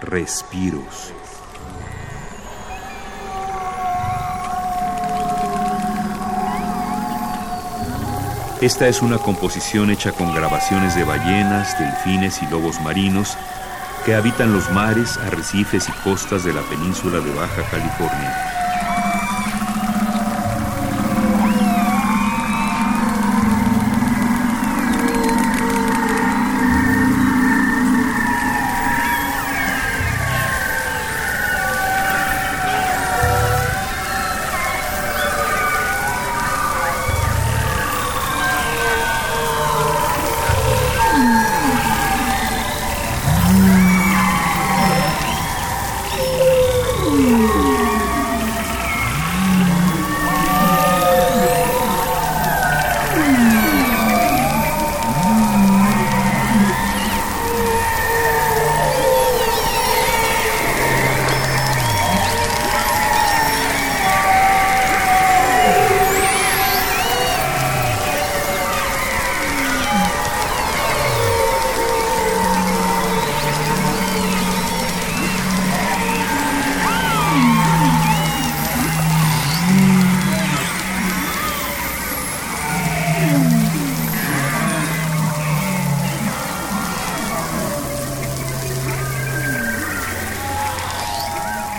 respiros. Esta es una composición hecha con grabaciones de ballenas, delfines y lobos marinos que habitan los mares, arrecifes y costas de la península de Baja California.